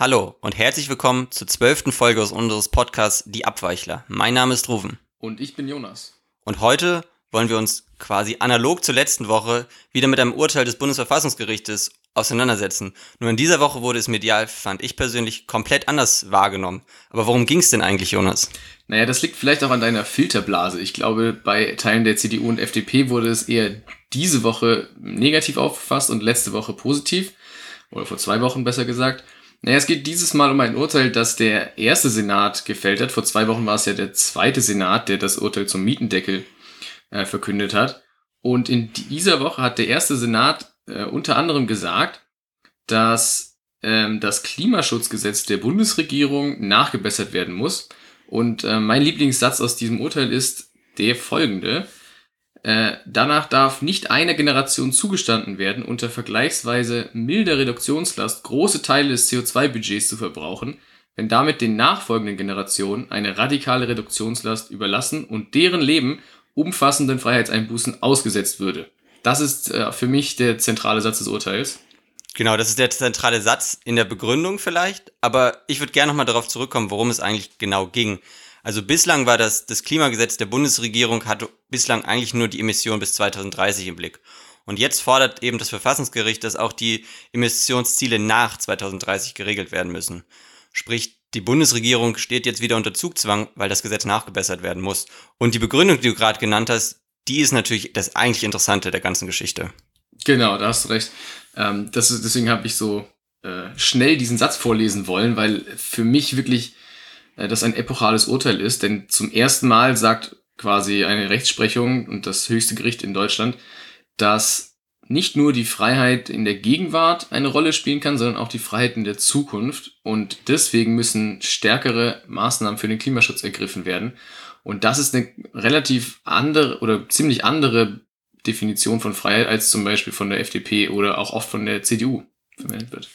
Hallo und herzlich willkommen zur zwölften Folge aus unseres Podcasts Die Abweichler. Mein Name ist Ruven. Und ich bin Jonas. Und heute wollen wir uns quasi analog zur letzten Woche wieder mit einem Urteil des Bundesverfassungsgerichtes auseinandersetzen. Nur in dieser Woche wurde es medial, fand ich persönlich, komplett anders wahrgenommen. Aber worum ging es denn eigentlich, Jonas? Naja, das liegt vielleicht auch an deiner Filterblase. Ich glaube, bei Teilen der CDU und FDP wurde es eher diese Woche negativ aufgefasst und letzte Woche positiv. Oder vor zwei Wochen besser gesagt. Naja, es geht dieses Mal um ein Urteil, das der erste Senat gefällt hat. Vor zwei Wochen war es ja der zweite Senat, der das Urteil zum Mietendeckel äh, verkündet hat. Und in dieser Woche hat der erste Senat äh, unter anderem gesagt, dass ähm, das Klimaschutzgesetz der Bundesregierung nachgebessert werden muss. Und äh, mein Lieblingssatz aus diesem Urteil ist der folgende. Äh, danach darf nicht einer Generation zugestanden werden, unter vergleichsweise milder Reduktionslast große Teile des CO2-Budgets zu verbrauchen, wenn damit den nachfolgenden Generationen eine radikale Reduktionslast überlassen und deren Leben umfassenden Freiheitseinbußen ausgesetzt würde. Das ist äh, für mich der zentrale Satz des Urteils. Genau, das ist der zentrale Satz in der Begründung vielleicht, aber ich würde gerne nochmal darauf zurückkommen, worum es eigentlich genau ging. Also bislang war das, das Klimagesetz der Bundesregierung hatte bislang eigentlich nur die Emission bis 2030 im Blick. Und jetzt fordert eben das Verfassungsgericht, dass auch die Emissionsziele nach 2030 geregelt werden müssen. Sprich, die Bundesregierung steht jetzt wieder unter Zugzwang, weil das Gesetz nachgebessert werden muss. Und die Begründung, die du gerade genannt hast, die ist natürlich das eigentlich Interessante der ganzen Geschichte. Genau, da hast du recht. Ähm, das ist, deswegen habe ich so äh, schnell diesen Satz vorlesen wollen, weil für mich wirklich das ein epochales Urteil ist. Denn zum ersten Mal sagt quasi eine Rechtsprechung und das höchste Gericht in Deutschland, dass nicht nur die Freiheit in der Gegenwart eine Rolle spielen kann, sondern auch die Freiheit in der Zukunft. Und deswegen müssen stärkere Maßnahmen für den Klimaschutz ergriffen werden. Und das ist eine relativ andere oder ziemlich andere Definition von Freiheit als zum Beispiel von der FDP oder auch oft von der CDU verwendet wird.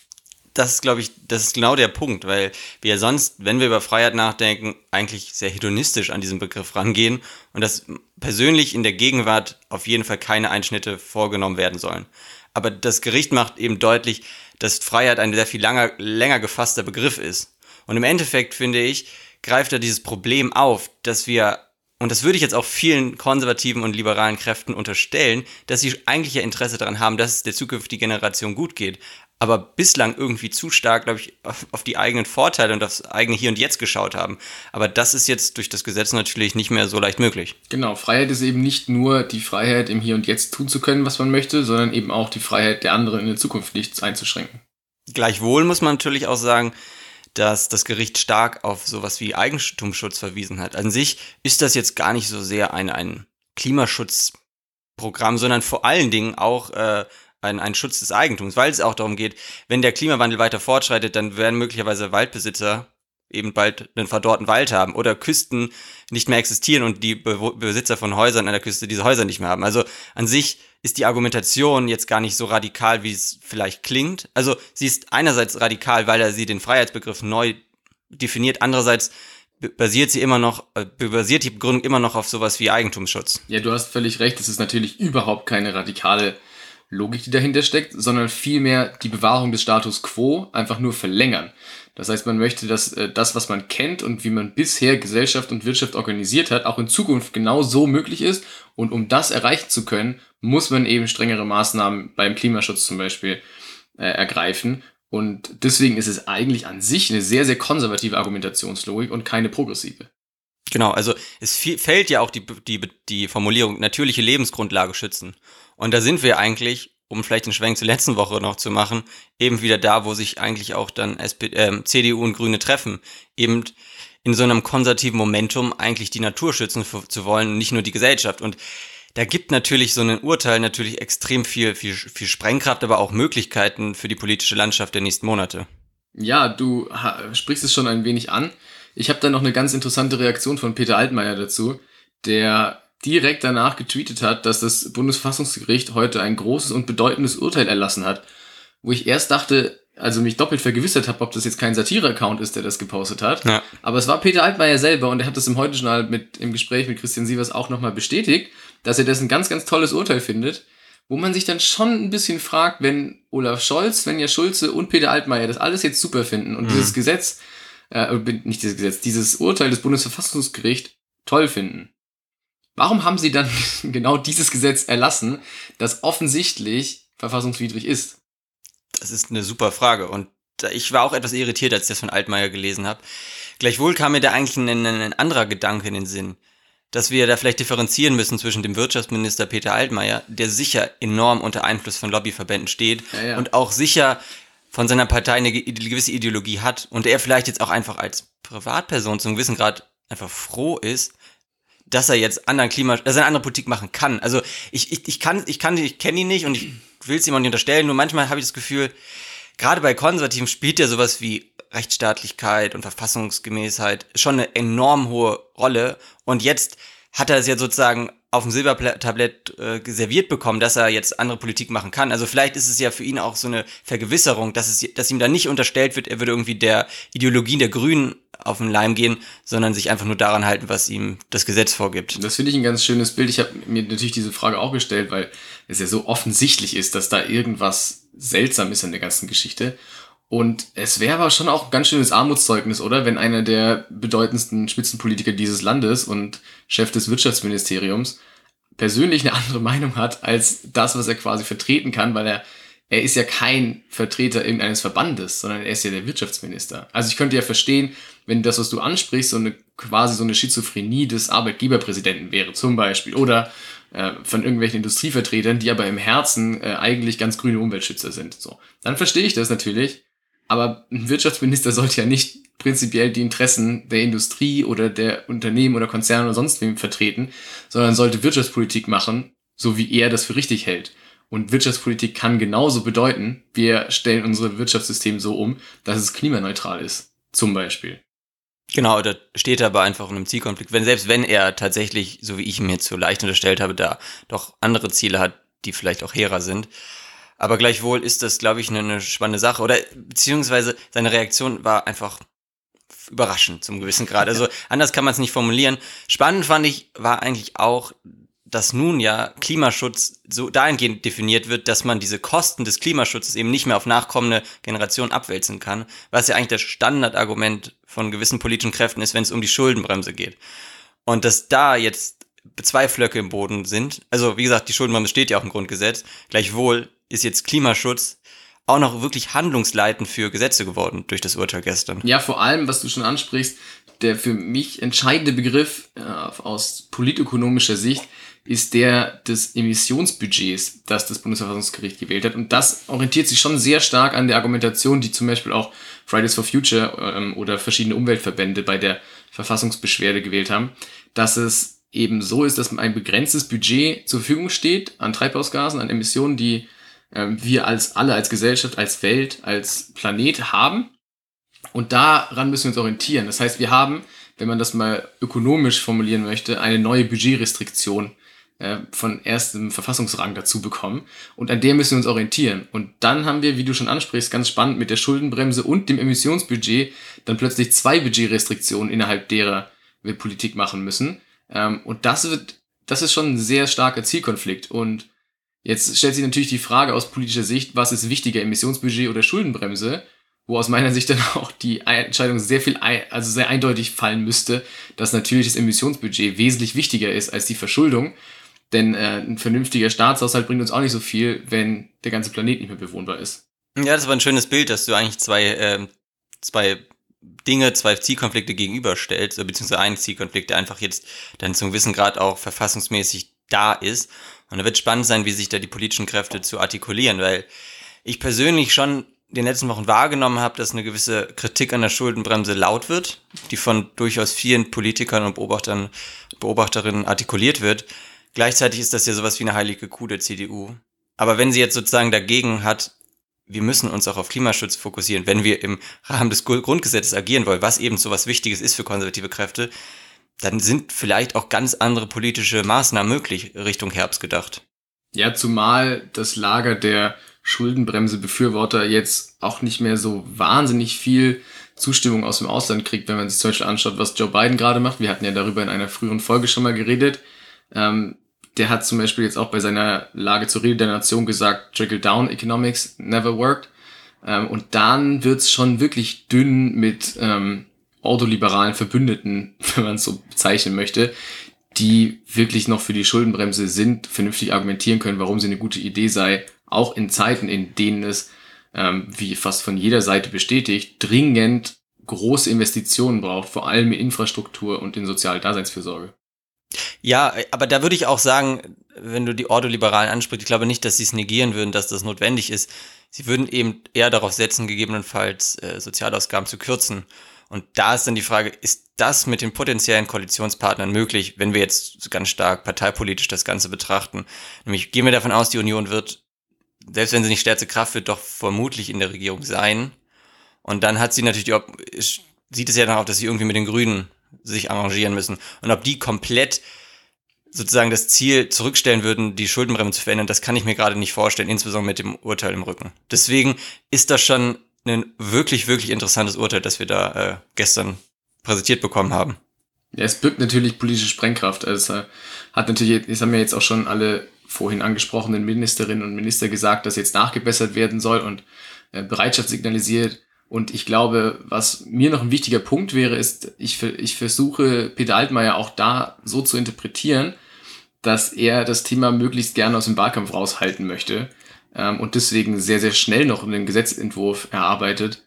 Das ist, glaube ich, das ist genau der Punkt, weil wir sonst, wenn wir über Freiheit nachdenken, eigentlich sehr hedonistisch an diesen Begriff rangehen und dass persönlich in der Gegenwart auf jeden Fall keine Einschnitte vorgenommen werden sollen. Aber das Gericht macht eben deutlich, dass Freiheit ein sehr viel langer, länger gefasster Begriff ist. Und im Endeffekt, finde ich, greift er dieses Problem auf, dass wir und das würde ich jetzt auch vielen konservativen und liberalen Kräften unterstellen, dass sie eigentlich ja Interesse daran haben, dass es der zukünftigen Generation gut geht, aber bislang irgendwie zu stark, glaube ich, auf, auf, die eigenen Vorteile und aufs eigene Hier und Jetzt geschaut haben. Aber das ist jetzt durch das Gesetz natürlich nicht mehr so leicht möglich. Genau, Freiheit ist eben nicht nur die Freiheit, im Hier und Jetzt tun zu können, was man möchte, sondern eben auch die Freiheit der anderen in der Zukunft nichts einzuschränken. Gleichwohl muss man natürlich auch sagen, dass das Gericht stark auf sowas wie Eigentumsschutz verwiesen hat. An sich ist das jetzt gar nicht so sehr ein, ein Klimaschutzprogramm, sondern vor allen Dingen auch äh, ein, ein Schutz des Eigentums, weil es auch darum geht, wenn der Klimawandel weiter fortschreitet, dann werden möglicherweise Waldbesitzer eben bald einen verdorrten Wald haben oder Küsten nicht mehr existieren und die Be Besitzer von Häusern an der Küste diese Häuser nicht mehr haben. Also an sich ist die Argumentation jetzt gar nicht so radikal, wie es vielleicht klingt. Also sie ist einerseits radikal, weil er sie den Freiheitsbegriff neu definiert, andererseits basiert sie immer noch, äh, basiert die Begründung immer noch auf sowas wie Eigentumsschutz. Ja, du hast völlig recht, es ist natürlich überhaupt keine radikale Logik, die dahinter steckt, sondern vielmehr die Bewahrung des Status quo einfach nur verlängern. Das heißt, man möchte, dass äh, das, was man kennt und wie man bisher Gesellschaft und Wirtschaft organisiert hat, auch in Zukunft genau so möglich ist. Und um das erreichen zu können, muss man eben strengere Maßnahmen beim Klimaschutz zum Beispiel äh, ergreifen. Und deswegen ist es eigentlich an sich eine sehr, sehr konservative Argumentationslogik und keine progressive. Genau, also es fällt ja auch die, die, die Formulierung natürliche Lebensgrundlage schützen. Und da sind wir eigentlich, um vielleicht den Schwenk zur letzten Woche noch zu machen, eben wieder da, wo sich eigentlich auch dann SP, äh, CDU und Grüne treffen. Eben in so einem konservativen Momentum eigentlich die Natur schützen zu wollen und nicht nur die Gesellschaft. Und da gibt natürlich so ein Urteil natürlich extrem viel, viel, viel Sprengkraft, aber auch Möglichkeiten für die politische Landschaft der nächsten Monate. Ja, du sprichst es schon ein wenig an. Ich habe da noch eine ganz interessante Reaktion von Peter Altmaier dazu, der direkt danach getweetet hat, dass das Bundesfassungsgericht heute ein großes und bedeutendes Urteil erlassen hat, wo ich erst dachte, also mich doppelt vergewissert habe, ob das jetzt kein Satire-Account ist, der das gepostet hat. Ja. Aber es war Peter Altmaier selber und er hat das im Heute-Journal mit, im Gespräch mit Christian Sievers auch nochmal bestätigt, dass er das ein ganz, ganz tolles Urteil findet, wo man sich dann schon ein bisschen fragt, wenn Olaf Scholz, Svenja Schulze und Peter Altmaier das alles jetzt super finden und mhm. dieses Gesetz, äh, nicht dieses Gesetz, dieses Urteil des Bundesverfassungsgerichts toll finden. Warum haben sie dann genau dieses Gesetz erlassen, das offensichtlich verfassungswidrig ist? Das ist eine super Frage und ich war auch etwas irritiert, als ich das von Altmaier gelesen habe. Gleichwohl kam mir da eigentlich ein, ein anderer Gedanke in den Sinn dass wir da vielleicht differenzieren müssen zwischen dem Wirtschaftsminister Peter Altmaier, der sicher enorm unter Einfluss von Lobbyverbänden steht ja, ja. und auch sicher von seiner Partei eine gewisse Ideologie hat und er vielleicht jetzt auch einfach als Privatperson zum gewissen Grad einfach froh ist, dass er jetzt anderen Klima, dass er eine andere Politik machen kann. Also ich, ich, ich kann, ich kann, ich kenne ihn nicht und ich will es ihm auch nicht unterstellen, nur manchmal habe ich das Gefühl, gerade bei Konservativen spielt ja sowas wie Rechtsstaatlichkeit und Verfassungsgemäßheit schon eine enorm hohe Rolle. Und jetzt hat er es ja sozusagen auf dem Silbertablett äh, serviert bekommen, dass er jetzt andere Politik machen kann. Also vielleicht ist es ja für ihn auch so eine Vergewisserung, dass, es, dass ihm da nicht unterstellt wird, er würde irgendwie der Ideologie der Grünen auf den Leim gehen, sondern sich einfach nur daran halten, was ihm das Gesetz vorgibt. Das finde ich ein ganz schönes Bild. Ich habe mir natürlich diese Frage auch gestellt, weil es ja so offensichtlich ist, dass da irgendwas seltsam ist an der ganzen Geschichte. Und es wäre aber schon auch ein ganz schönes Armutszeugnis, oder? Wenn einer der bedeutendsten Spitzenpolitiker dieses Landes und Chef des Wirtschaftsministeriums persönlich eine andere Meinung hat als das, was er quasi vertreten kann, weil er, er ist ja kein Vertreter irgendeines Verbandes, sondern er ist ja der Wirtschaftsminister. Also ich könnte ja verstehen, wenn das, was du ansprichst, so eine quasi so eine Schizophrenie des Arbeitgeberpräsidenten wäre, zum Beispiel, oder äh, von irgendwelchen Industrievertretern, die aber im Herzen äh, eigentlich ganz grüne Umweltschützer sind. So, dann verstehe ich das natürlich. Aber ein Wirtschaftsminister sollte ja nicht prinzipiell die Interessen der Industrie oder der Unternehmen oder Konzerne oder sonst wem vertreten, sondern sollte Wirtschaftspolitik machen, so wie er das für richtig hält. Und Wirtschaftspolitik kann genauso bedeuten, wir stellen unser Wirtschaftssystem so um, dass es klimaneutral ist. Zum Beispiel. Genau, da steht er aber einfach in einem Zielkonflikt. Wenn, selbst wenn er tatsächlich, so wie ich mir jetzt so leicht unterstellt habe, da doch andere Ziele hat, die vielleicht auch hehrer sind. Aber gleichwohl ist das, glaube ich, eine, eine spannende Sache. Oder beziehungsweise seine Reaktion war einfach überraschend zum gewissen Grad. Also anders kann man es nicht formulieren. Spannend fand ich, war eigentlich auch, dass nun ja Klimaschutz so dahingehend definiert wird, dass man diese Kosten des Klimaschutzes eben nicht mehr auf nachkommende Generationen abwälzen kann, was ja eigentlich das Standardargument von gewissen politischen Kräften ist, wenn es um die Schuldenbremse geht. Und dass da jetzt zwei Flöcke im Boden sind, also wie gesagt, die Schuldenbremse steht ja auch im Grundgesetz, gleichwohl ist jetzt Klimaschutz auch noch wirklich handlungsleitend für Gesetze geworden durch das Urteil gestern. Ja, vor allem, was du schon ansprichst, der für mich entscheidende Begriff äh, aus politökonomischer Sicht ist der des Emissionsbudgets, das das Bundesverfassungsgericht gewählt hat. Und das orientiert sich schon sehr stark an der Argumentation, die zum Beispiel auch Fridays for Future ähm, oder verschiedene Umweltverbände bei der Verfassungsbeschwerde gewählt haben, dass es eben so ist, dass ein begrenztes Budget zur Verfügung steht an Treibhausgasen, an Emissionen, die wir als alle, als Gesellschaft, als Welt, als Planet haben. Und daran müssen wir uns orientieren. Das heißt, wir haben, wenn man das mal ökonomisch formulieren möchte, eine neue Budgetrestriktion äh, von erstem Verfassungsrang dazu bekommen. Und an der müssen wir uns orientieren. Und dann haben wir, wie du schon ansprichst, ganz spannend mit der Schuldenbremse und dem Emissionsbudget dann plötzlich zwei Budgetrestriktionen, innerhalb derer wir Politik machen müssen. Ähm, und das wird, das ist schon ein sehr starker Zielkonflikt. Und Jetzt stellt sich natürlich die Frage aus politischer Sicht, was ist wichtiger, Emissionsbudget oder Schuldenbremse? Wo aus meiner Sicht dann auch die Entscheidung sehr viel, also sehr eindeutig fallen müsste, dass natürlich das Emissionsbudget wesentlich wichtiger ist als die Verschuldung. Denn äh, ein vernünftiger Staatshaushalt bringt uns auch nicht so viel, wenn der ganze Planet nicht mehr bewohnbar ist. Ja, das war ein schönes Bild, dass du eigentlich zwei, äh, zwei Dinge, zwei Zielkonflikte gegenüberstellst, beziehungsweise einen Zielkonflikt, der einfach jetzt dann zum gewissen Grad auch verfassungsmäßig da ist. Und da wird spannend sein, wie sich da die politischen Kräfte zu artikulieren, weil ich persönlich schon in den letzten Wochen wahrgenommen habe, dass eine gewisse Kritik an der Schuldenbremse laut wird, die von durchaus vielen Politikern und Beobachtern, Beobachterinnen artikuliert wird. Gleichzeitig ist das ja sowas wie eine heilige Kuh der CDU. Aber wenn sie jetzt sozusagen dagegen hat, wir müssen uns auch auf Klimaschutz fokussieren, wenn wir im Rahmen des Grundgesetzes agieren wollen, was eben sowas Wichtiges ist für konservative Kräfte, dann sind vielleicht auch ganz andere politische Maßnahmen möglich Richtung Herbst gedacht. Ja, zumal das Lager der Schuldenbremse-Befürworter jetzt auch nicht mehr so wahnsinnig viel Zustimmung aus dem Ausland kriegt, wenn man sich zum Beispiel anschaut, was Joe Biden gerade macht. Wir hatten ja darüber in einer früheren Folge schon mal geredet. Ähm, der hat zum Beispiel jetzt auch bei seiner Lage zur Rede der Nation gesagt, Trickle-Down Economics never worked. Ähm, und dann wird's schon wirklich dünn mit ähm, ordoliberalen Verbündeten, wenn man es so bezeichnen möchte, die wirklich noch für die Schuldenbremse sind, vernünftig argumentieren können, warum sie eine gute Idee sei, auch in Zeiten, in denen es, ähm, wie fast von jeder Seite bestätigt, dringend große Investitionen braucht, vor allem in Infrastruktur und in soziale Daseinsfürsorge. Ja, aber da würde ich auch sagen, wenn du die Ordoliberalen ansprichst, ich glaube nicht, dass sie es negieren würden, dass das notwendig ist. Sie würden eben eher darauf setzen, gegebenenfalls äh, Sozialausgaben zu kürzen. Und da ist dann die Frage, ist das mit den potenziellen Koalitionspartnern möglich, wenn wir jetzt ganz stark parteipolitisch das Ganze betrachten? Nämlich gehen wir davon aus, die Union wird, selbst wenn sie nicht stärkste Kraft wird, doch vermutlich in der Regierung sein. Und dann hat sie natürlich die, sieht es ja darauf, dass sie irgendwie mit den Grünen sich arrangieren müssen. Und ob die komplett sozusagen das Ziel zurückstellen würden, die Schuldenbremse zu verändern, das kann ich mir gerade nicht vorstellen, insbesondere mit dem Urteil im Rücken. Deswegen ist das schon ein wirklich, wirklich interessantes Urteil, das wir da äh, gestern präsentiert bekommen haben. Ja, es birgt natürlich politische Sprengkraft. Also es hat natürlich, es haben ja jetzt auch schon alle vorhin angesprochenen Ministerinnen und Minister gesagt, dass jetzt nachgebessert werden soll und äh, Bereitschaft signalisiert. Und ich glaube, was mir noch ein wichtiger Punkt wäre, ist, ich, ich versuche Peter Altmaier auch da so zu interpretieren, dass er das Thema möglichst gerne aus dem Wahlkampf raushalten möchte ähm, und deswegen sehr, sehr schnell noch einen Gesetzentwurf erarbeitet,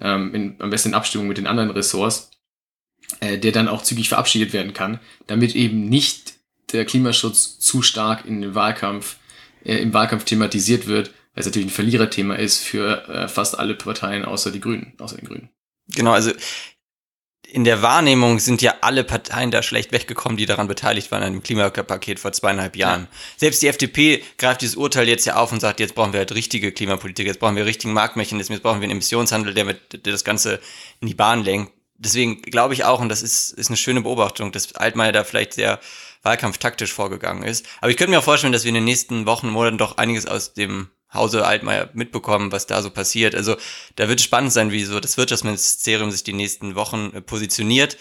ähm, in, am besten in Abstimmung mit den anderen Ressorts, äh, der dann auch zügig verabschiedet werden kann, damit eben nicht der Klimaschutz zu stark in den Wahlkampf, äh, im Wahlkampf thematisiert wird, weil es natürlich ein Verliererthema ist für äh, fast alle Parteien außer die Grünen, außer den Grünen. Genau, also in der Wahrnehmung sind ja alle Parteien da schlecht weggekommen, die daran beteiligt waren an dem Klimapaket vor zweieinhalb Jahren. Ja. Selbst die FDP greift dieses Urteil jetzt ja auf und sagt, jetzt brauchen wir halt richtige Klimapolitik, jetzt brauchen wir richtigen Marktmechanismus, jetzt brauchen wir einen Emissionshandel, der, mit, der das Ganze in die Bahn lenkt. Deswegen glaube ich auch, und das ist, ist eine schöne Beobachtung, dass Altmaier da vielleicht sehr wahlkampftaktisch vorgegangen ist. Aber ich könnte mir auch vorstellen, dass wir in den nächsten Wochen, Monaten doch einiges aus dem Hause Altmaier mitbekommen, was da so passiert. Also da wird es spannend sein, wie so das Wirtschaftsministerium sich die nächsten Wochen äh, positioniert.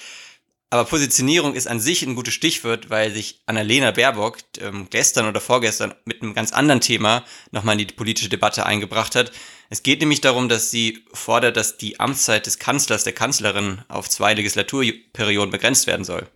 Aber Positionierung ist an sich ein gutes Stichwort, weil sich Annalena Baerbock ähm, gestern oder vorgestern mit einem ganz anderen Thema nochmal in die politische Debatte eingebracht hat. Es geht nämlich darum, dass sie fordert, dass die Amtszeit des Kanzlers, der Kanzlerin auf zwei Legislaturperioden begrenzt werden soll.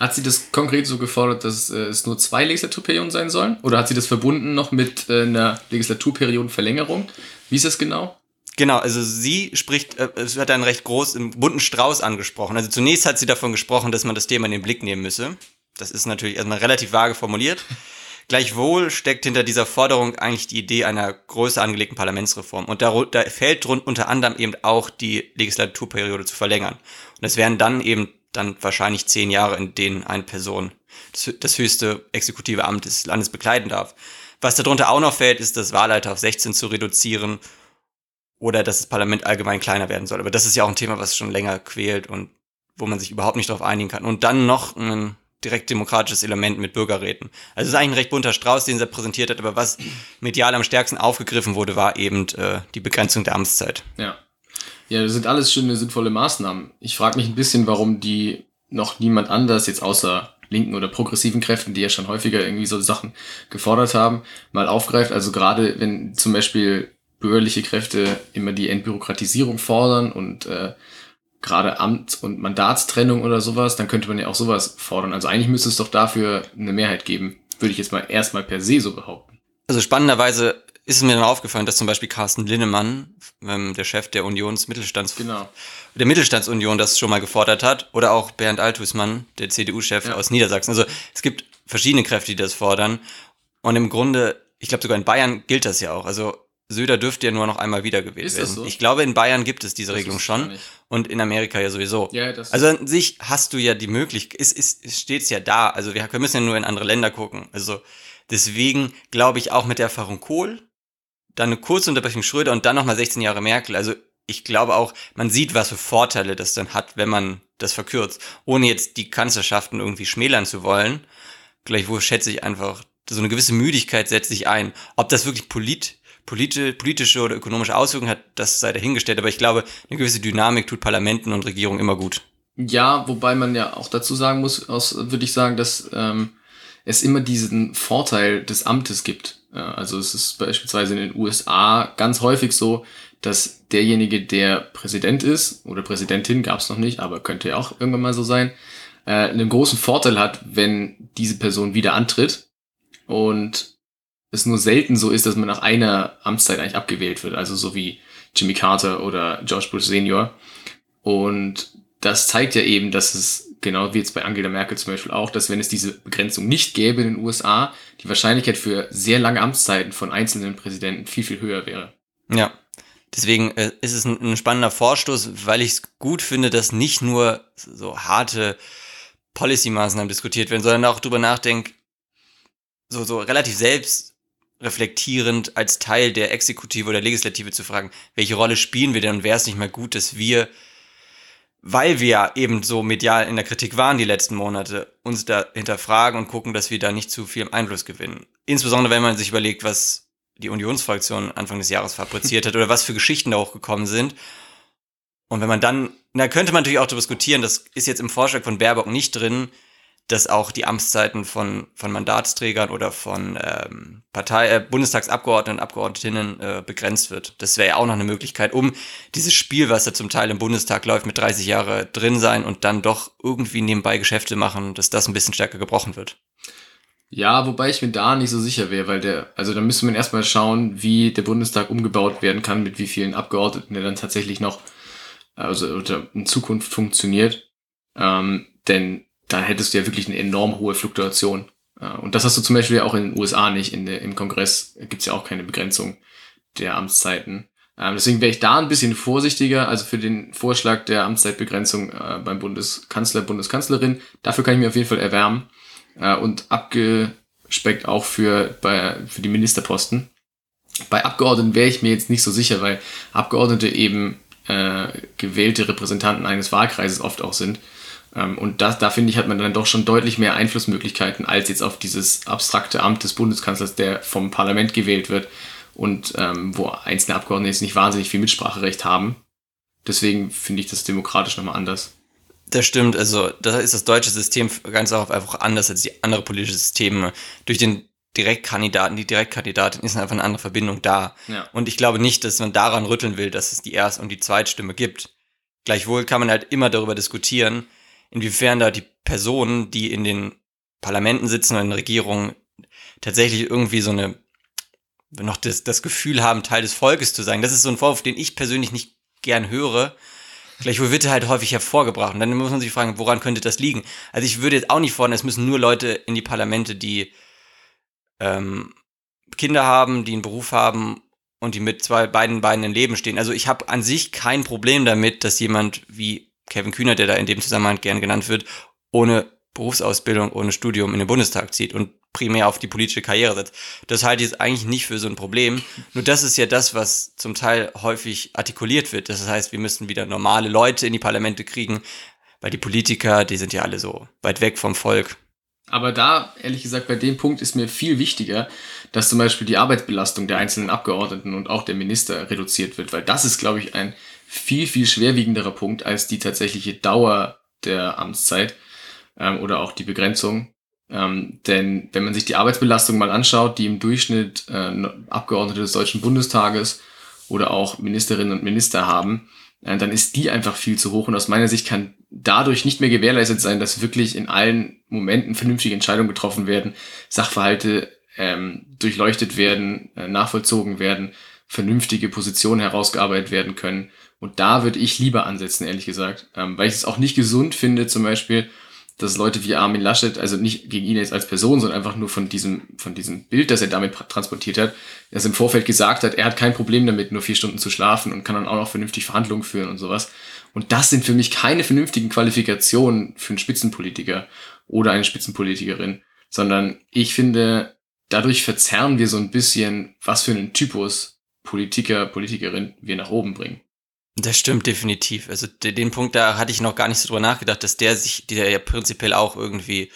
Hat sie das konkret so gefordert, dass äh, es nur zwei Legislaturperioden sein sollen? Oder hat sie das verbunden noch mit äh, einer Legislaturperiodenverlängerung? Wie ist das genau? Genau, also sie spricht, äh, es hat einen recht großen, bunten Strauß angesprochen. Also zunächst hat sie davon gesprochen, dass man das Thema in den Blick nehmen müsse. Das ist natürlich erstmal relativ vage formuliert. Gleichwohl steckt hinter dieser Forderung eigentlich die Idee einer größer angelegten Parlamentsreform. Und da, da fällt unter anderem eben auch die Legislaturperiode zu verlängern. Und es wären dann eben dann wahrscheinlich zehn Jahre, in denen eine Person das, höchste exekutive Amt des Landes bekleiden darf. Was darunter auch noch fällt, ist das Wahlalter auf 16 zu reduzieren oder dass das Parlament allgemein kleiner werden soll. Aber das ist ja auch ein Thema, was schon länger quält und wo man sich überhaupt nicht darauf einigen kann. Und dann noch ein direkt demokratisches Element mit Bürgerräten. Also es ist eigentlich ein recht bunter Strauß, den er präsentiert hat, aber was medial am stärksten aufgegriffen wurde, war eben äh, die Begrenzung der Amtszeit. Ja. Ja, das sind alles schöne, sinnvolle Maßnahmen. Ich frage mich ein bisschen, warum die noch niemand anders, jetzt außer linken oder progressiven Kräften, die ja schon häufiger irgendwie so Sachen gefordert haben, mal aufgreift. Also gerade wenn zum Beispiel bürgerliche Kräfte immer die Entbürokratisierung fordern und äh, gerade Amt- und Mandatstrennung oder sowas, dann könnte man ja auch sowas fordern. Also eigentlich müsste es doch dafür eine Mehrheit geben, würde ich jetzt mal erstmal per se so behaupten. Also spannenderweise ist mir dann aufgefallen, dass zum Beispiel Carsten Linnemann, ähm, der Chef der Unionsmittelstands genau. der Mittelstandsunion, das schon mal gefordert hat, oder auch Bernd Althusmann, der CDU-Chef ja. aus Niedersachsen. Also es gibt verschiedene Kräfte, die das fordern. Und im Grunde, ich glaube sogar in Bayern gilt das ja auch. Also Söder dürfte ja nur noch einmal wiedergewählt ist werden. So? Ich glaube, in Bayern gibt es diese das Regelung schon und in Amerika ja sowieso. Ja, also an sich hast du ja die Möglichkeit, es, es, es steht ja da. Also wir, wir müssen ja nur in andere Länder gucken. Also deswegen glaube ich auch mit der Erfahrung Kohl, dann eine kurze Unterbrechung Schröder und dann nochmal 16 Jahre Merkel. Also ich glaube auch, man sieht, was für Vorteile das dann hat, wenn man das verkürzt, ohne jetzt die Kanzlerschaften irgendwie schmälern zu wollen. Gleichwohl schätze ich einfach, so eine gewisse Müdigkeit setzt sich ein. Ob das wirklich polit, politi politische oder ökonomische Auswirkungen hat, das sei dahingestellt. Aber ich glaube, eine gewisse Dynamik tut Parlamenten und Regierungen immer gut. Ja, wobei man ja auch dazu sagen muss, aus, würde ich sagen, dass ähm, es immer diesen Vorteil des Amtes gibt. Also es ist beispielsweise in den USA ganz häufig so, dass derjenige, der Präsident ist oder Präsidentin, gab es noch nicht, aber könnte ja auch irgendwann mal so sein, äh, einen großen Vorteil hat, wenn diese Person wieder antritt und es nur selten so ist, dass man nach einer Amtszeit eigentlich abgewählt wird, also so wie Jimmy Carter oder George Bush Senior. Und das zeigt ja eben, dass es, genau wie jetzt bei Angela Merkel zum Beispiel auch, dass wenn es diese Begrenzung nicht gäbe in den USA, die Wahrscheinlichkeit für sehr lange Amtszeiten von einzelnen Präsidenten viel, viel höher wäre. Ja. Deswegen äh, ist es ein, spannender Vorstoß, weil ich es gut finde, dass nicht nur so harte Policy-Maßnahmen diskutiert werden, sondern auch drüber nachdenkt, so, so relativ selbstreflektierend als Teil der Exekutive oder Legislative zu fragen, welche Rolle spielen wir denn und wäre es nicht mal gut, dass wir, weil wir eben so medial in der Kritik waren die letzten Monate, uns da hinterfragen und gucken, dass wir da nicht zu viel Einfluss gewinnen. Insbesondere wenn man sich überlegt, was die Unionsfraktion Anfang des Jahres fabriziert hat oder was für Geschichten da hochgekommen sind. Und wenn man dann, da könnte man natürlich auch darüber diskutieren, das ist jetzt im Vorschlag von Baerbock nicht drin, dass auch die Amtszeiten von, von Mandatsträgern oder von ähm, Partei, äh, Bundestagsabgeordneten und Abgeordnetinnen äh, begrenzt wird. Das wäre ja auch noch eine Möglichkeit, um dieses Spiel, was da zum Teil im Bundestag läuft, mit 30 Jahre drin sein und dann doch irgendwie nebenbei Geschäfte machen, dass das ein bisschen stärker gebrochen wird. Ja, wobei ich mir da nicht so sicher wäre, weil der, also da müsste man erstmal schauen, wie der Bundestag umgebaut werden kann, mit wie vielen Abgeordneten der dann tatsächlich noch, also in Zukunft funktioniert. Ähm, denn da hättest du ja wirklich eine enorm hohe Fluktuation. Äh, und das hast du zum Beispiel auch in den USA nicht. In Im Kongress gibt's ja auch keine Begrenzung der Amtszeiten. Ähm, deswegen wäre ich da ein bisschen vorsichtiger. Also für den Vorschlag der Amtszeitbegrenzung äh, beim Bundeskanzler, Bundeskanzlerin, dafür kann ich mir auf jeden Fall erwärmen. Äh, und abgespeckt auch für, bei, für die Ministerposten. Bei Abgeordneten wäre ich mir jetzt nicht so sicher, weil Abgeordnete eben äh, gewählte Repräsentanten eines Wahlkreises oft auch sind. Ähm, und das, da finde ich, hat man dann doch schon deutlich mehr Einflussmöglichkeiten als jetzt auf dieses abstrakte Amt des Bundeskanzlers, der vom Parlament gewählt wird und ähm, wo einzelne Abgeordnete jetzt nicht wahnsinnig viel Mitspracherecht haben. Deswegen finde ich das demokratisch nochmal anders. Das stimmt, also da ist das deutsche System ganz einfach anders als die anderen politischen Systeme. Durch den Direktkandidaten, die Direktkandidatin ist einfach eine andere Verbindung da. Ja. Und ich glaube nicht, dass man daran rütteln will, dass es die Erst- und die Zweitstimme gibt. Gleichwohl kann man halt immer darüber diskutieren, inwiefern da die Personen, die in den Parlamenten sitzen oder in Regierungen, tatsächlich irgendwie so eine, noch das, das Gefühl haben, Teil des Volkes zu sein. Das ist so ein Vorwurf, den ich persönlich nicht gern höre. Gleichwohl wird er halt häufig hervorgebracht. Und dann muss man sich fragen, woran könnte das liegen? Also ich würde jetzt auch nicht fordern, es müssen nur Leute in die Parlamente, die ähm, Kinder haben, die einen Beruf haben und die mit zwei beiden Beinen im Leben stehen. Also ich habe an sich kein Problem damit, dass jemand wie Kevin Kühner, der da in dem Zusammenhang gern genannt wird, ohne Berufsausbildung, ohne Studium in den Bundestag zieht und primär auf die politische Karriere setzt. Das halte ich jetzt eigentlich nicht für so ein Problem. Nur das ist ja das, was zum Teil häufig artikuliert wird. Das heißt, wir müssen wieder normale Leute in die Parlamente kriegen, weil die Politiker, die sind ja alle so weit weg vom Volk. Aber da, ehrlich gesagt, bei dem Punkt ist mir viel wichtiger, dass zum Beispiel die Arbeitsbelastung der einzelnen Abgeordneten und auch der Minister reduziert wird, weil das ist, glaube ich, ein viel, viel schwerwiegenderer Punkt als die tatsächliche Dauer der Amtszeit ähm, oder auch die Begrenzung. Ähm, denn wenn man sich die Arbeitsbelastung mal anschaut, die im Durchschnitt äh, Abgeordnete des Deutschen Bundestages oder auch Ministerinnen und Minister haben, äh, dann ist die einfach viel zu hoch. Und aus meiner Sicht kann dadurch nicht mehr gewährleistet sein, dass wirklich in allen Momenten vernünftige Entscheidungen getroffen werden, Sachverhalte ähm, durchleuchtet werden, äh, nachvollzogen werden, vernünftige Positionen herausgearbeitet werden können und da würde ich lieber ansetzen, ehrlich gesagt. Ähm, weil ich es auch nicht gesund finde, zum Beispiel, dass Leute wie Armin Laschet, also nicht gegen ihn jetzt als Person, sondern einfach nur von diesem, von diesem Bild, das er damit transportiert hat, dass im Vorfeld gesagt hat, er hat kein Problem damit, nur vier Stunden zu schlafen und kann dann auch noch vernünftig Verhandlungen führen und sowas. Und das sind für mich keine vernünftigen Qualifikationen für einen Spitzenpolitiker oder eine Spitzenpolitikerin, sondern ich finde, dadurch verzerren wir so ein bisschen, was für einen Typus Politiker, Politikerin wir nach oben bringen. Das stimmt definitiv. Also den Punkt, da hatte ich noch gar nicht so drüber nachgedacht, dass der sich, der ja prinzipiell auch irgendwie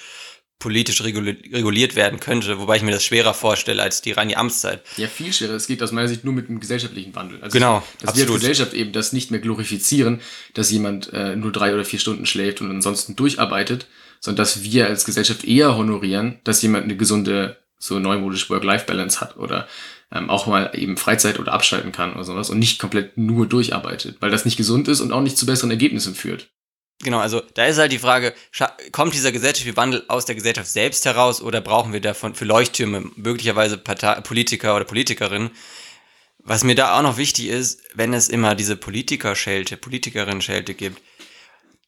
politisch reguliert werden könnte, wobei ich mir das schwerer vorstelle als die reine Amtszeit. Ja, viel schwerer. Es geht aus meiner Sicht nur mit einem gesellschaftlichen Wandel. Also genau, dass absolut. wir als Gesellschaft eben das nicht mehr glorifizieren, dass jemand äh, nur drei oder vier Stunden schläft und ansonsten durcharbeitet, sondern dass wir als Gesellschaft eher honorieren, dass jemand eine gesunde, so neumodische Work-Life-Balance hat oder ähm, auch mal eben Freizeit oder abschalten kann oder sowas und nicht komplett nur durcharbeitet, weil das nicht gesund ist und auch nicht zu besseren Ergebnissen führt. Genau, also da ist halt die Frage, kommt dieser gesellschaftliche Wandel aus der Gesellschaft selbst heraus oder brauchen wir davon für Leuchttürme möglicherweise Partei Politiker oder Politikerinnen? Was mir da auch noch wichtig ist, wenn es immer diese Politikerschelte, Politikerinnen-Schelte gibt,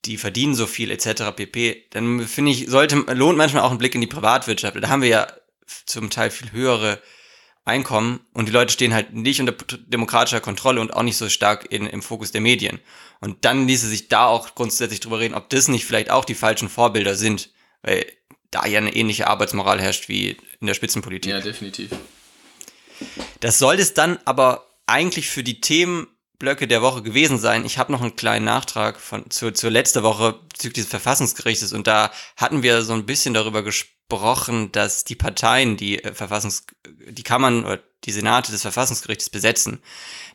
die verdienen so viel etc. pp, dann finde ich, sollte, lohnt manchmal auch ein Blick in die Privatwirtschaft. Da haben wir ja zum Teil viel höhere Einkommen und die Leute stehen halt nicht unter demokratischer Kontrolle und auch nicht so stark in, im Fokus der Medien. Und dann ließe sich da auch grundsätzlich drüber reden, ob das nicht vielleicht auch die falschen Vorbilder sind, weil da ja eine ähnliche Arbeitsmoral herrscht wie in der Spitzenpolitik. Ja, definitiv. Das soll es dann aber eigentlich für die Themenblöcke der Woche gewesen sein. Ich habe noch einen kleinen Nachtrag von, zur, zur letzte Woche bezüglich des Verfassungsgerichtes und da hatten wir so ein bisschen darüber gesprochen, besprochen, dass die Parteien, die äh, Verfassungs, die Kammern oder die Senate des Verfassungsgerichts besetzen.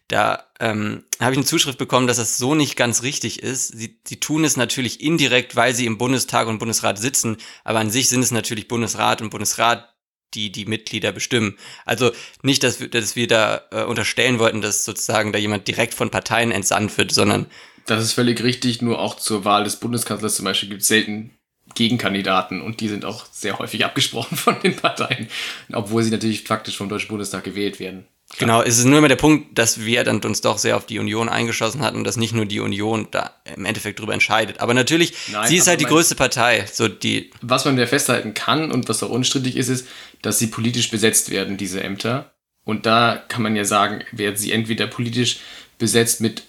Da ähm, habe ich eine Zuschrift bekommen, dass das so nicht ganz richtig ist. Sie, sie tun es natürlich indirekt, weil sie im Bundestag und Bundesrat sitzen, aber an sich sind es natürlich Bundesrat und Bundesrat, die die Mitglieder bestimmen. Also nicht, dass wir, dass wir da äh, unterstellen wollten, dass sozusagen da jemand direkt von Parteien entsandt wird, sondern das ist völlig richtig, nur auch zur Wahl des Bundeskanzlers zum Beispiel gibt es selten Gegenkandidaten und die sind auch sehr häufig abgesprochen von den Parteien, obwohl sie natürlich faktisch vom Deutschen Bundestag gewählt werden. Klar. Genau, es ist nur immer der Punkt, dass wir dann uns doch sehr auf die Union eingeschossen hatten und dass nicht nur die Union da im Endeffekt drüber entscheidet. Aber natürlich, Nein, sie ist halt die größte Partei. So die was man ja festhalten kann und was auch unstrittig ist, ist, dass sie politisch besetzt werden, diese Ämter. Und da kann man ja sagen, werden sie entweder politisch besetzt mit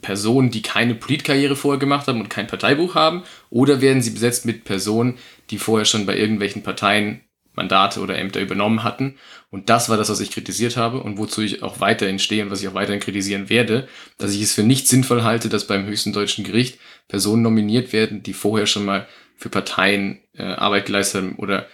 Personen, die keine Politkarriere vorher gemacht haben und kein Parteibuch haben, oder werden sie besetzt mit Personen, die vorher schon bei irgendwelchen Parteien Mandate oder Ämter übernommen hatten. Und das war das, was ich kritisiert habe und wozu ich auch weiterhin stehe und was ich auch weiterhin kritisieren werde, dass ich es für nicht sinnvoll halte, dass beim höchsten deutschen Gericht Personen nominiert werden, die vorher schon mal für Parteien äh, Arbeit geleistet haben oder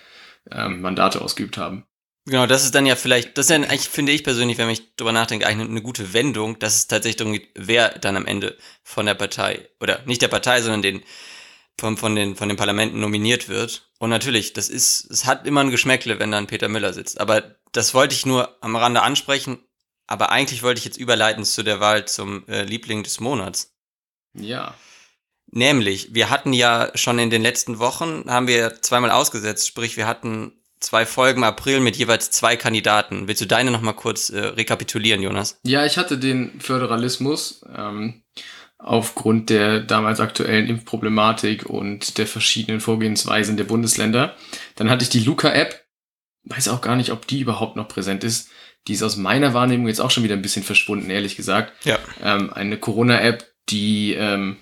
ähm, Mandate ausgeübt haben. Genau, das ist dann ja vielleicht, das ist ja eigentlich, finde ich persönlich, wenn ich drüber nachdenke, eigentlich eine, gute Wendung, dass es tatsächlich darum geht, wer dann am Ende von der Partei, oder nicht der Partei, sondern den, von, von, den, von den Parlamenten nominiert wird. Und natürlich, das ist, es hat immer ein Geschmäckle, wenn dann Peter Müller sitzt. Aber das wollte ich nur am Rande ansprechen. Aber eigentlich wollte ich jetzt überleiten zu der Wahl zum äh, Liebling des Monats. Ja. Nämlich, wir hatten ja schon in den letzten Wochen, haben wir zweimal ausgesetzt, sprich, wir hatten zwei Folgen im April mit jeweils zwei Kandidaten. Willst du deine nochmal kurz äh, rekapitulieren, Jonas? Ja, ich hatte den Föderalismus ähm, aufgrund der damals aktuellen Impfproblematik und der verschiedenen Vorgehensweisen der Bundesländer. Dann hatte ich die Luca-App. Weiß auch gar nicht, ob die überhaupt noch präsent ist. Die ist aus meiner Wahrnehmung jetzt auch schon wieder ein bisschen verschwunden, ehrlich gesagt. Ja. Ähm, eine Corona-App, die ähm,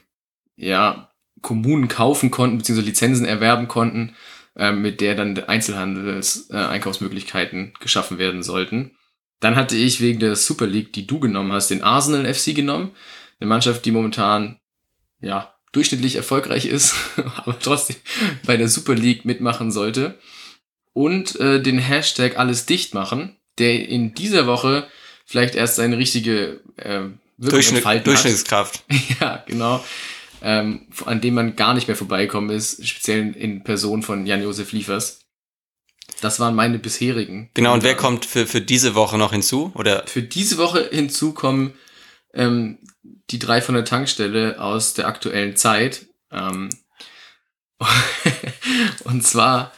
ja Kommunen kaufen konnten, beziehungsweise Lizenzen erwerben konnten mit der dann Einzelhandels-Einkaufsmöglichkeiten äh, geschaffen werden sollten. Dann hatte ich wegen der Super League, die du genommen hast, den Arsenal FC genommen. Eine Mannschaft, die momentan, ja, durchschnittlich erfolgreich ist, aber trotzdem bei der Super League mitmachen sollte. Und äh, den Hashtag alles dicht machen, der in dieser Woche vielleicht erst seine richtige äh, Durchschnitt, Durchschnittskraft. ja, genau ähm, an dem man gar nicht mehr vorbeikommen ist, speziell in Person von Jan-Josef Liefers. Das waren meine bisherigen. Genau, und wer kommt für, für diese Woche noch hinzu? Oder? Für diese Woche hinzu kommen ähm, die drei von der Tankstelle aus der aktuellen Zeit. Ähm, und zwar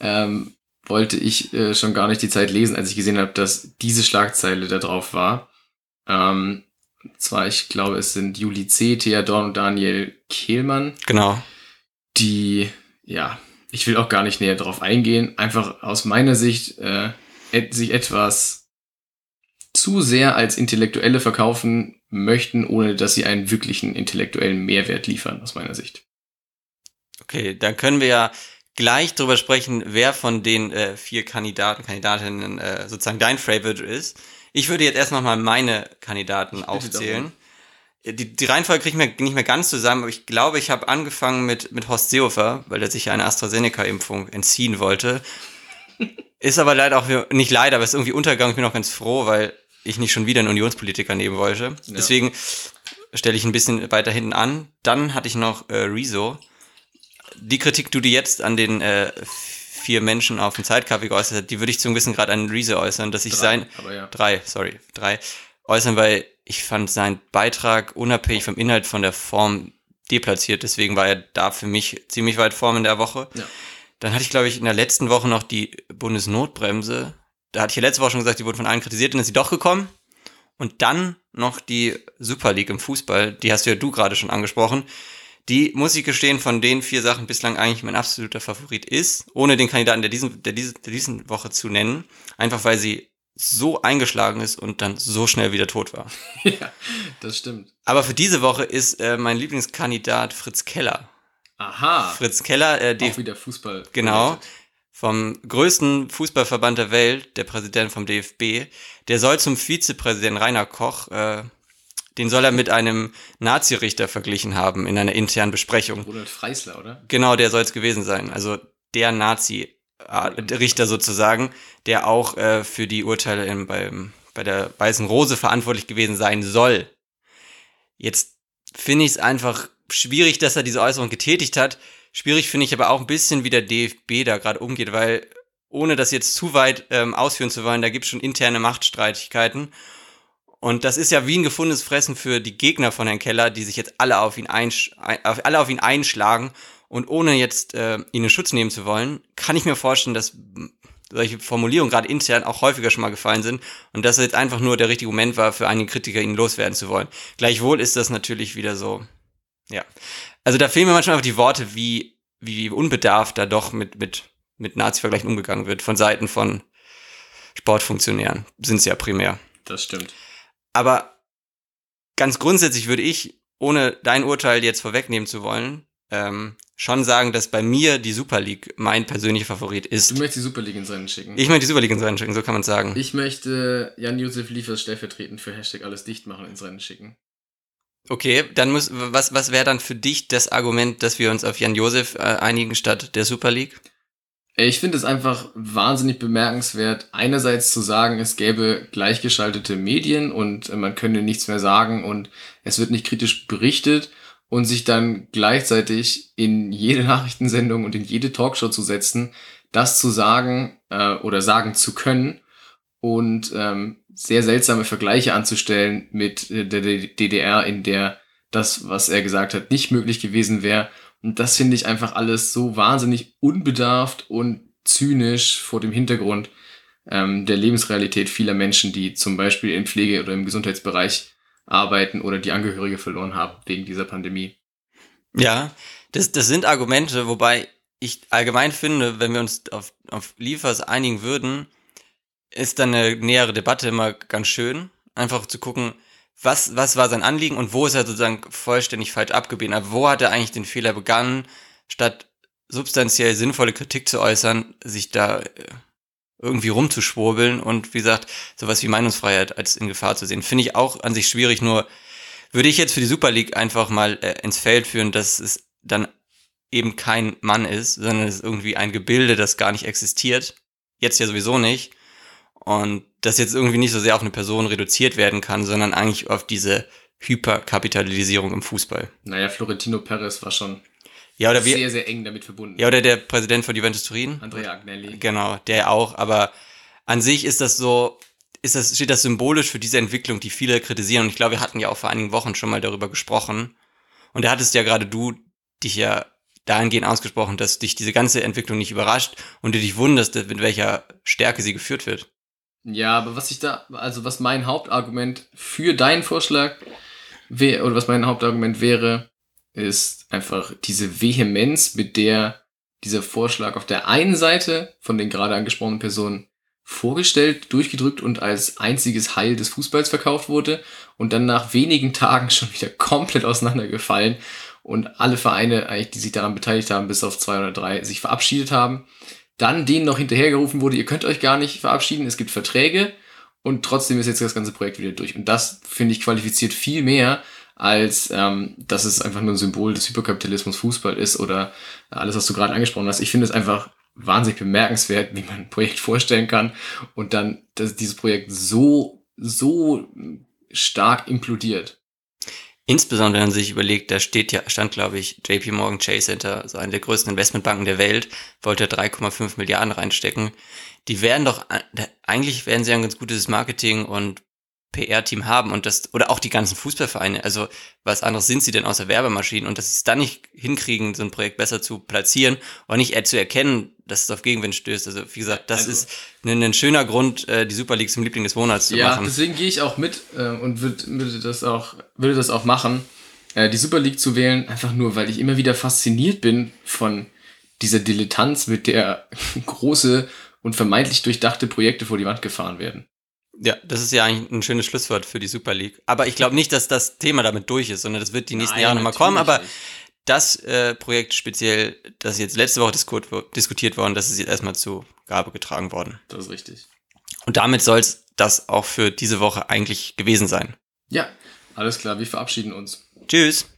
ähm, wollte ich äh, schon gar nicht die Zeit lesen, als ich gesehen habe, dass diese Schlagzeile da drauf war. Ähm, zwar, ich glaube, es sind Juli C., Thea Dorn und Daniel Kehlmann. Genau. Die, ja, ich will auch gar nicht näher drauf eingehen, einfach aus meiner Sicht äh, sich etwas zu sehr als Intellektuelle verkaufen möchten, ohne dass sie einen wirklichen intellektuellen Mehrwert liefern, aus meiner Sicht. Okay, dann können wir ja gleich drüber sprechen, wer von den äh, vier Kandidaten, Kandidatinnen äh, sozusagen dein Favorite ist. Ich würde jetzt erst noch mal meine Kandidaten aufzählen. die, die Reihenfolge kriege ich mir nicht mehr ganz zusammen, aber ich glaube, ich habe angefangen mit, mit Horst Seehofer, weil er sich ja eine AstraZeneca-Impfung entziehen wollte. ist aber leider auch, nicht leider, aber ist irgendwie untergegangen. Ich bin auch ganz froh, weil ich nicht schon wieder einen Unionspolitiker nehmen wollte. Ja. Deswegen stelle ich ein bisschen weiter hinten an. Dann hatte ich noch äh, Rezo. Die Kritik, die du jetzt an den äh, vier Menschen auf dem Zeitkaffee geäußert hast, die würde ich zum gewissen Grad an Rezo äußern, dass ich drei, sein... Ja. Drei, sorry, drei. Äußern, weil ich fand seinen Beitrag unabhängig vom Inhalt von der Form deplatziert. Deswegen war er da für mich ziemlich weit vorn in der Woche. Ja. Dann hatte ich, glaube ich, in der letzten Woche noch die Bundesnotbremse. Da hatte ich ja letzte Woche schon gesagt, die wurde von allen kritisiert, dann ist sie doch gekommen. Und dann noch die Super League im Fußball, die hast du ja du gerade schon angesprochen. Die, muss ich gestehen, von den vier Sachen bislang eigentlich mein absoluter Favorit ist, ohne den Kandidaten der diesen, der diesen, der diesen Woche zu nennen. Einfach weil sie so eingeschlagen ist und dann so schnell wieder tot war. ja, das stimmt. Aber für diese Woche ist äh, mein Lieblingskandidat Fritz Keller. Aha. Fritz Keller, äh, die, auch wieder Fußball. Genau. Vom größten Fußballverband der Welt, der Präsident vom DFB, der soll zum Vizepräsidenten Rainer Koch, äh, den soll er mit einem Nazi-Richter verglichen haben in einer internen Besprechung. Rudolf Freisler, oder? Genau, der soll es gewesen sein. Also der Nazi-Richter sozusagen, der auch äh, für die Urteile in, beim, bei der Weißen Rose verantwortlich gewesen sein soll. Jetzt finde ich es einfach schwierig, dass er diese Äußerung getätigt hat. Schwierig finde ich aber auch ein bisschen, wie der DFB da gerade umgeht, weil ohne das jetzt zu weit ähm, ausführen zu wollen, da gibt es schon interne Machtstreitigkeiten. Und das ist ja wie ein gefundenes Fressen für die Gegner von Herrn Keller, die sich jetzt alle auf ihn, einsch alle auf ihn einschlagen. Und ohne jetzt äh, ihn in Schutz nehmen zu wollen, kann ich mir vorstellen, dass solche Formulierungen gerade intern auch häufiger schon mal gefallen sind und dass es jetzt einfach nur der richtige Moment war, für einige Kritiker ihn loswerden zu wollen. Gleichwohl ist das natürlich wieder so, ja. Also da fehlen mir manchmal einfach die Worte, wie, wie unbedarft da doch mit, mit, mit Nazi-Vergleichen umgegangen wird von Seiten von Sportfunktionären. Sind es ja primär. Das stimmt. Aber ganz grundsätzlich würde ich, ohne dein Urteil jetzt vorwegnehmen zu wollen, ähm, schon sagen, dass bei mir die Super League mein persönlicher Favorit ist. Du möchtest die Super League ins Rennen schicken. Ich möchte die Super League ins Rennen schicken, so kann man sagen. Ich möchte Jan-Josef Liefers stellvertretend für Hashtag alles dicht machen ins Rennen schicken. Okay, dann muss, was, was wäre dann für dich das Argument, dass wir uns auf Jan Josef äh, einigen statt der Super League? Ich finde es einfach wahnsinnig bemerkenswert, einerseits zu sagen, es gäbe gleichgeschaltete Medien und man könne nichts mehr sagen und es wird nicht kritisch berichtet und sich dann gleichzeitig in jede Nachrichtensendung und in jede Talkshow zu setzen, das zu sagen äh, oder sagen zu können und ähm, sehr seltsame Vergleiche anzustellen mit der DDR, in der das, was er gesagt hat, nicht möglich gewesen wäre. Und das finde ich einfach alles so wahnsinnig unbedarft und zynisch vor dem Hintergrund ähm, der Lebensrealität vieler Menschen, die zum Beispiel in Pflege oder im Gesundheitsbereich arbeiten oder die Angehörige verloren haben wegen dieser Pandemie. Ja, das, das sind Argumente, wobei ich allgemein finde, wenn wir uns auf, auf Liefers einigen würden, ist dann eine nähere Debatte immer ganz schön. Einfach zu gucken, was, was war sein Anliegen und wo ist er sozusagen vollständig falsch abgebieten. Aber wo hat er eigentlich den Fehler begangen, statt substanziell sinnvolle Kritik zu äußern, sich da äh, irgendwie rumzuschwurbeln und wie gesagt, sowas wie Meinungsfreiheit als in Gefahr zu sehen. Finde ich auch an sich schwierig, nur würde ich jetzt für die Super League einfach mal äh, ins Feld führen, dass es dann eben kein Mann ist, sondern es ist irgendwie ein Gebilde, das gar nicht existiert. Jetzt ja sowieso nicht. Und das jetzt irgendwie nicht so sehr auf eine Person reduziert werden kann, sondern eigentlich auf diese Hyperkapitalisierung im Fußball. Naja, Florentino Perez war schon ja, oder sehr, sehr eng damit verbunden. Ja, oder der Präsident von Juventus Turin. Andrea Agnelli. Genau, der auch. Aber an sich ist das so, ist das, steht das symbolisch für diese Entwicklung, die viele kritisieren. Und ich glaube, wir hatten ja auch vor einigen Wochen schon mal darüber gesprochen. Und da hattest ja gerade du dich ja dahingehend ausgesprochen, dass dich diese ganze Entwicklung nicht überrascht und du dich wunderst, mit welcher Stärke sie geführt wird. Ja, aber was ich da, also was mein Hauptargument für deinen Vorschlag wäre, oder was mein Hauptargument wäre, ist einfach diese Vehemenz, mit der dieser Vorschlag auf der einen Seite von den gerade angesprochenen Personen vorgestellt, durchgedrückt und als einziges Heil des Fußballs verkauft wurde und dann nach wenigen Tagen schon wieder komplett auseinandergefallen und alle Vereine eigentlich, die sich daran beteiligt haben, bis auf zwei oder drei, sich verabschiedet haben dann denen noch hinterhergerufen wurde, ihr könnt euch gar nicht verabschieden, es gibt Verträge und trotzdem ist jetzt das ganze Projekt wieder durch. Und das, finde ich, qualifiziert viel mehr als ähm, dass es einfach nur ein Symbol des Hyperkapitalismus Fußball ist oder alles, was du gerade angesprochen hast. Ich finde es einfach wahnsinnig bemerkenswert, wie man ein Projekt vorstellen kann und dann dass dieses Projekt so, so stark implodiert. Insbesondere wenn man sich überlegt, da steht ja, stand glaube ich JP Morgan Chase Center, so eine der größten Investmentbanken der Welt, wollte 3,5 Milliarden reinstecken. Die werden doch, eigentlich werden sie ein ganz gutes Marketing und PR-Team haben und das, oder auch die ganzen Fußballvereine. Also, was anderes sind sie denn außer Werbemaschinen und dass sie es dann nicht hinkriegen, so ein Projekt besser zu platzieren und nicht eher zu erkennen, dass es auf Gegenwind stößt. Also, wie gesagt, das also, ist ein, ein, schöner Grund, äh, die Super League zum Liebling des Monats zu ja, machen. Ja, deswegen gehe ich auch mit äh, und würd, würde das auch, würde das auch machen, äh, die Super League zu wählen, einfach nur, weil ich immer wieder fasziniert bin von dieser Dilettanz, mit der große und vermeintlich durchdachte Projekte vor die Wand gefahren werden. Ja, das ist ja eigentlich ein schönes Schlusswort für die Super League. Aber ich glaube nicht, dass das Thema damit durch ist, sondern das wird die nächsten Nein, Jahre nochmal kommen. Aber nicht. das äh, Projekt speziell, das jetzt letzte Woche diskutiert worden, das ist jetzt erstmal zu Gabe getragen worden. Das ist richtig. Und damit soll es das auch für diese Woche eigentlich gewesen sein. Ja, alles klar, wir verabschieden uns. Tschüss.